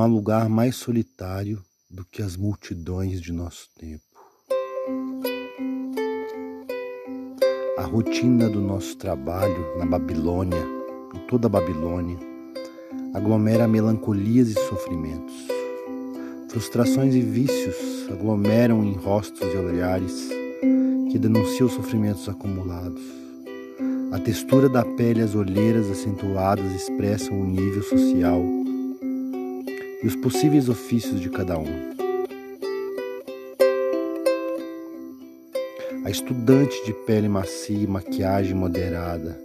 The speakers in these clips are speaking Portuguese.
há lugar mais solitário do que as multidões de nosso tempo. A rotina do nosso trabalho na Babilônia, em toda a Babilônia, aglomera melancolias e sofrimentos. Frustrações e vícios aglomeram em rostos e olhares que denunciam sofrimentos acumulados. A textura da pele e as olheiras acentuadas expressam o nível social e os possíveis ofícios de cada um. A estudante de pele macia e maquiagem moderada,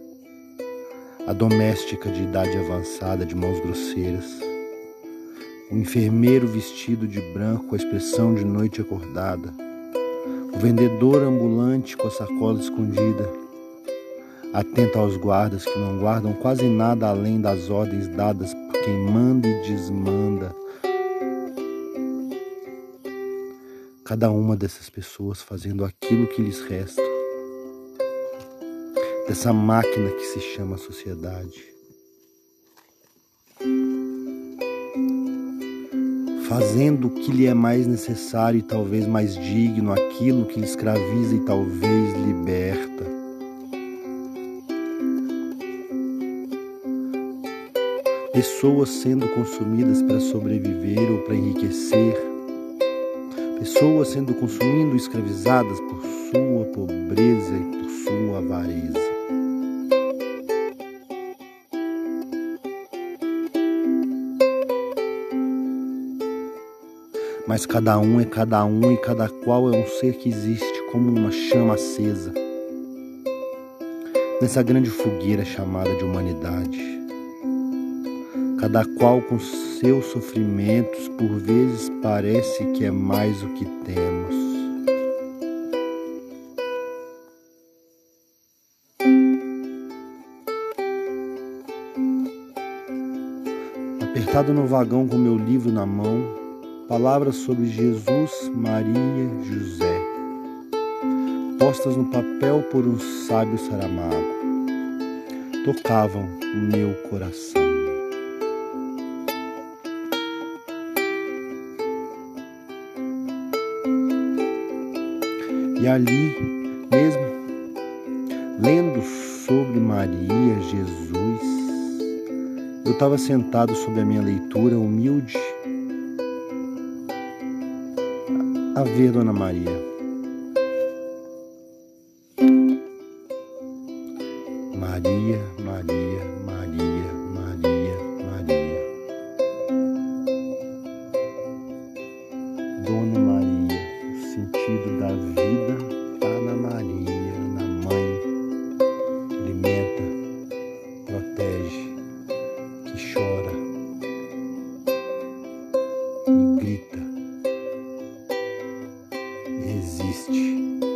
a doméstica de idade avançada de mãos grosseiras, o enfermeiro vestido de branco com a expressão de noite acordada, o vendedor ambulante com a sacola escondida, atento aos guardas que não guardam quase nada além das ordens dadas por quem manda e desmanda cada uma dessas pessoas fazendo aquilo que lhes resta, dessa máquina que se chama sociedade. Fazendo o que lhe é mais necessário e talvez mais digno, aquilo que lhe escraviza e talvez liberta. Pessoas sendo consumidas para sobreviver ou para enriquecer, pessoas sendo consumindo escravizadas por sua pobreza e por sua avareza. Mas cada um é cada um e cada qual é um ser que existe como uma chama acesa nessa grande fogueira chamada de humanidade cada qual com seus sofrimentos, por vezes parece que é mais o que temos. Apertado no vagão com meu livro na mão, palavras sobre Jesus, Maria, José, postas no papel por um sábio saramago, tocavam o meu coração. E ali mesmo, lendo sobre Maria, Jesus, eu estava sentado sob a minha leitura humilde a ver Dona. Maria, Maria, Maria, Maria, vida está na Maria, na Mãe, alimenta, protege, que chora, que grita, resiste.